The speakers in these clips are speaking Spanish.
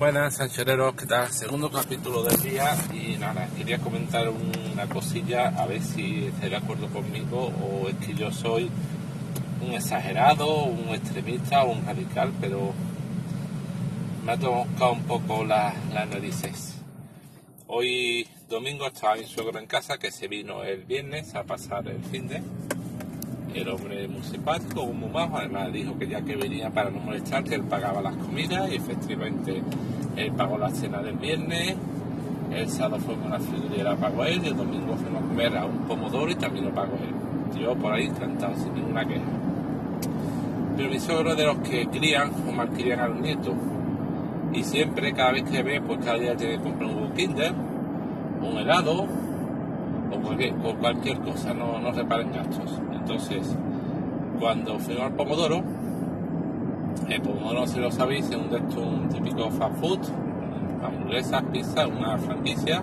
Buenas, sanchereros, ¿qué tal? Segundo capítulo del día y nada, quería comentar una cosilla a ver si estáis de acuerdo conmigo o es que yo soy un exagerado, un extremista o un radical, pero me ha tocado un poco las narices. Hoy domingo estaba mi suegro en casa que se vino el viernes a pasar el fin de el hombre muy simpático, muy majo, además dijo que ya que venía para no molestar, que él pagaba las comidas y efectivamente él pagó la cena del viernes, el sábado fue con la la pagó él el domingo fuimos a comer a un pomodoro y también lo pagó él. Yo por ahí encantado, sin ninguna queja. Pero mi suegro de los que crían o malcrían a los nietos y siempre, cada vez que ve, pues cada día tiene que comprar un Kinder, un helado, o cualquier, cosa, no, no reparen gastos. Entonces, cuando fuimos al Pomodoro, el Pomodoro, si lo sabéis, es un, un típico fast food, hamburguesas, pizza, una franquicia,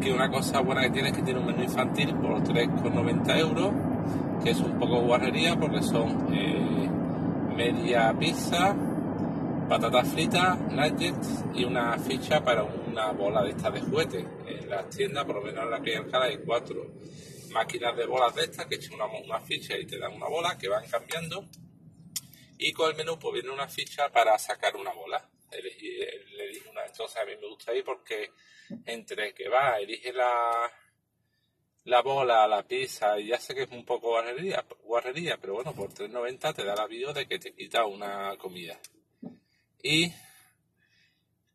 que una cosa buena que tiene es que tiene un menú infantil por 3,90 euros, que es un poco guarrería porque son eh, media pizza, patatas fritas, nuggets y una ficha para una bola de esta de juguete. En las tiendas, por lo menos en la que hay hay cuatro máquinas de bolas de estas que echan una, una, ficha y te dan una bola que van cambiando. Y con el menú pues viene una ficha para sacar una bola. Le una, entonces a mí me gusta ir porque entre que va, elige la, la bola, la pizza, y ya sé que es un poco guarrería, guarrería pero bueno, por 3.90 te da la vida de que te quita una comida y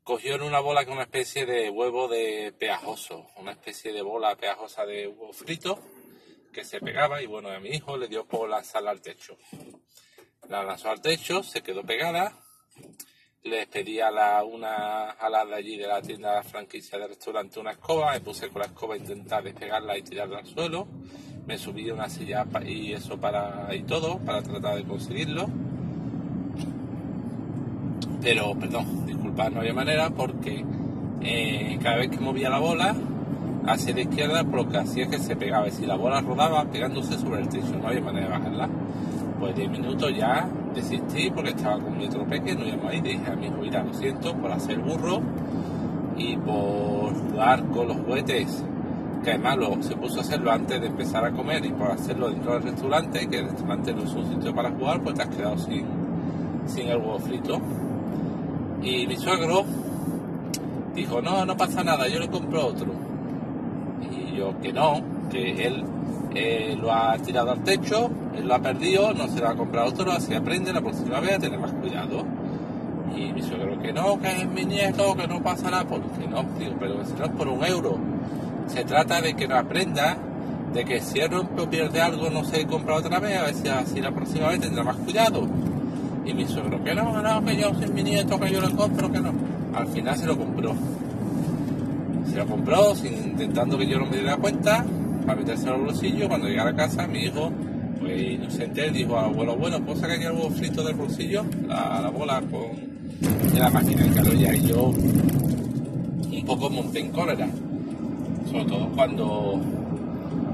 cogió en una bola con una especie de huevo de peajoso, una especie de bola peajosa de huevo frito que se pegaba y bueno, a mi hijo le dio por lanzarla al techo. La lanzó al techo, se quedó pegada, le pedí a la, una a la de allí de la tienda franquicia del restaurante una escoba, me puse con la escoba a intentar despegarla y tirarla al suelo, me subí a una silla y eso para y todo para tratar de conseguirlo pero perdón, disculpad, no había manera porque eh, cada vez que movía la bola hacia la izquierda, lo que hacía es que se pegaba. Y si la bola rodaba pegándose sobre el techo, no había manera de bajarla. Pues 10 minutos ya desistí porque estaba con mi otro pequeño, no íbamos ahí. Dije a mi hijo, mira, lo siento por hacer burro y por jugar con los juguetes. Que además se puso a hacerlo antes de empezar a comer y por hacerlo dentro del restaurante, que el restaurante no es un sitio para jugar, pues te has quedado sin, sin el huevo frito. Y mi suegro dijo, no, no pasa nada, yo le compro otro. Y yo que no, que él eh, lo ha tirado al techo, él lo ha perdido, no se lo ha comprado otro, así aprende la próxima vez a tener más cuidado. Y mi suegro que no, que es mi nieto, que no pasa nada, porque no, digo, pero si no es por un euro. Se trata de que no aprenda, de que si él rompe o pierde algo no se compra otra vez, a ver si así la próxima vez tendrá más cuidado. Y mi suegro, que no, no, que yo soy mi nieto, que yo lo compro, que no. Al final se lo compró. Se lo compró sin, intentando que yo no me diera cuenta para meterse en los bolsillos. Cuando llegara a casa, mi hijo, pues inocente, dijo, abuelo, bueno, ¿puedo sacar ya el huevo frito del bolsillo? La, bola con de la máquina. de claro, y yo un poco monté en cólera. Sobre todo cuando,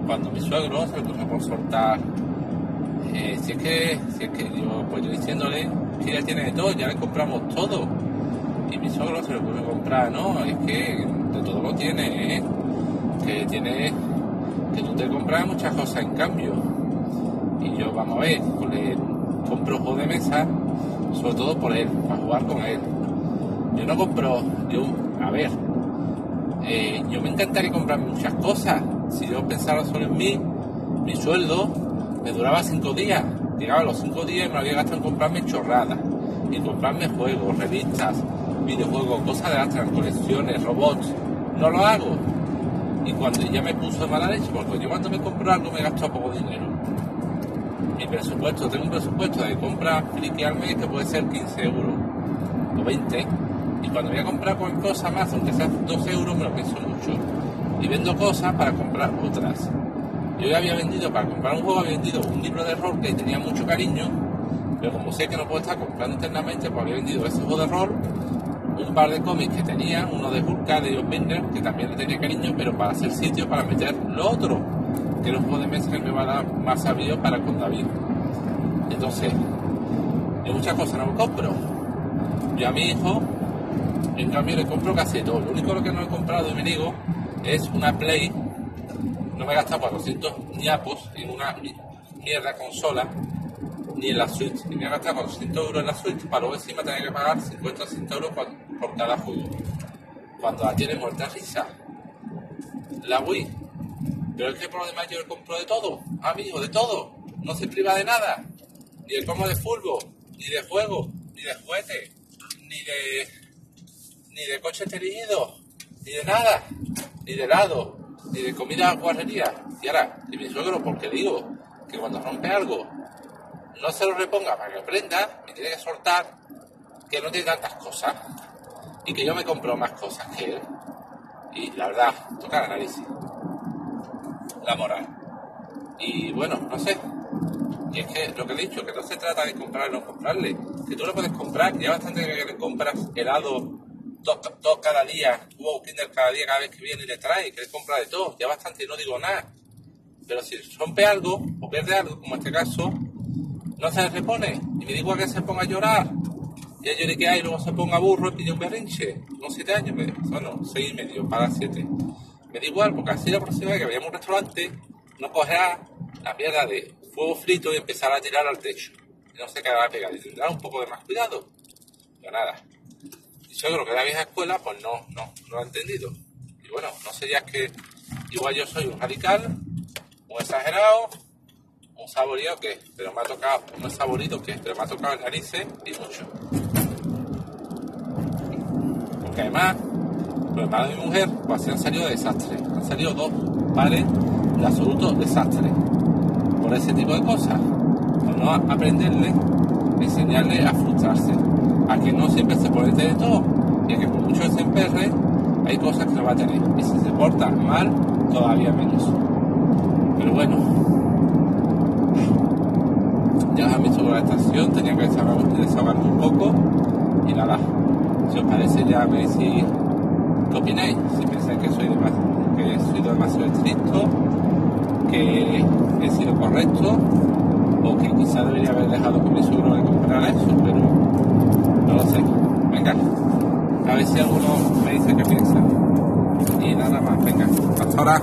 cuando mi suegro se le por soltar eh, si es que, si es que yo, pues yo diciéndole que ya tiene de todo, ya le compramos todo. Y mi suegro se lo puede comprar, ¿no? Es que de todo lo tiene, ¿eh? Que tiene, que tú te compras muchas cosas en cambio. Y yo, vamos a ver, pues le compro de mesa, sobre todo por él, para jugar con él. Yo no compro, yo, a ver, eh, yo me encantaría comprar muchas cosas. Si yo pensara solo en mí, mi sueldo, me duraba cinco días. Llegaba los cinco días y me había gastado en comprarme chorradas, y comprarme juegos, revistas, videojuegos, cosas de las colecciones, robots. No lo hago. Y cuando ya me puso de mala leche, porque yo cuando me compro algo me gasto poco dinero. Mi presupuesto, tengo un presupuesto de compra friki al mes que puede ser 15 euros o 20. Y cuando voy a comprar cualquier cosa más, aunque sea 2 euros, me lo pienso mucho. Y vendo cosas para comprar otras. Yo ya había vendido, para comprar un juego, había vendido un libro de rol que tenía mucho cariño, pero como sé que no puedo estar comprando internamente, pues había vendido ese juego de rol, un par de cómics que tenía, uno de Hulk de John Binder, que también le tenía cariño, pero para hacer sitio para meter lo otro, que era un juego de mesa que me va a dar más sabido para con David. Entonces, de muchas cosas no me compro. Yo a mi hijo En cambio le compro casi todo. Lo único que no he comprado y me digo es una Play. No me he gastado 400 ñapos en una mierda consola ni en la Switch. Y me he gastado 400 euros en la Switch para luego encima tener que pagar 50 o 60 euros por cada juego. Cuando la tiene muerta risa. La Wii. Pero es que por lo demás yo le compro de todo. Amigo, de todo. No se priva de nada. Ni de como de fútbol, ni de juego, ni de juguete, ni de ni de coches dirigidos, ni de nada, ni de helado, ni de comida guarrería. Y ahora, y mi suegro, porque digo que cuando rompe algo, no se lo reponga para que prenda, me tiene que soltar que no tiene tantas cosas y que yo me compro más cosas que él. Y la verdad, toca el análisis. La moral. Y bueno, no sé. Y es que lo que he dicho, que no se trata de comprar o no comprarle, que tú lo puedes comprar, ya bastante que le compras helado dos, dos cada día, huevo Kinder cada día, cada vez que viene y le trae, que le compra de todo, ya bastante no digo nada. Pero si rompe algo o pierde algo, como en este caso, no se repone. Y me digo que se ponga a llorar. Y yo que hay, luego se ponga burro y pide un berrinche. Unos siete años, me, bueno, seis y medio para siete. Me da igual, porque así la próxima vez que vayamos a un restaurante, no cogerá la mierda de fuego frito y empezar a tirar al techo. Y no se quedará pegado. Y tendrá un poco de más cuidado. Pero nada. Yo creo que la vieja escuela, pues no, no, no ha entendido. Y bueno, no sería que igual yo soy un radical, un exagerado, un saboreado que, pero me ha tocado, un saborito que, pero me ha tocado el narices y mucho. Porque además, los hermanos de mi mujer, pues así han salido de desastres. Han salido dos padres de absoluto desastre. Por ese tipo de cosas. Por no aprenderle, enseñarle a frustrarse. A que no siempre se pone de todo. Y a que por mucho que se hay cosas que no va a tener. Y si se porta mal, todavía menos. Pero bueno, ya han visto la estación, tenía que desahogarme un poco y nada, si os parece ya me decís qué opináis, si pensáis que soy, demasiado, que sido demasiado estricto, que he sido correcto que quizá debería haber dejado que mi suegro me comprara eso, pero no lo sé. Venga, a ver si alguno me dice qué piensa. Y nada más, venga, hasta ahora.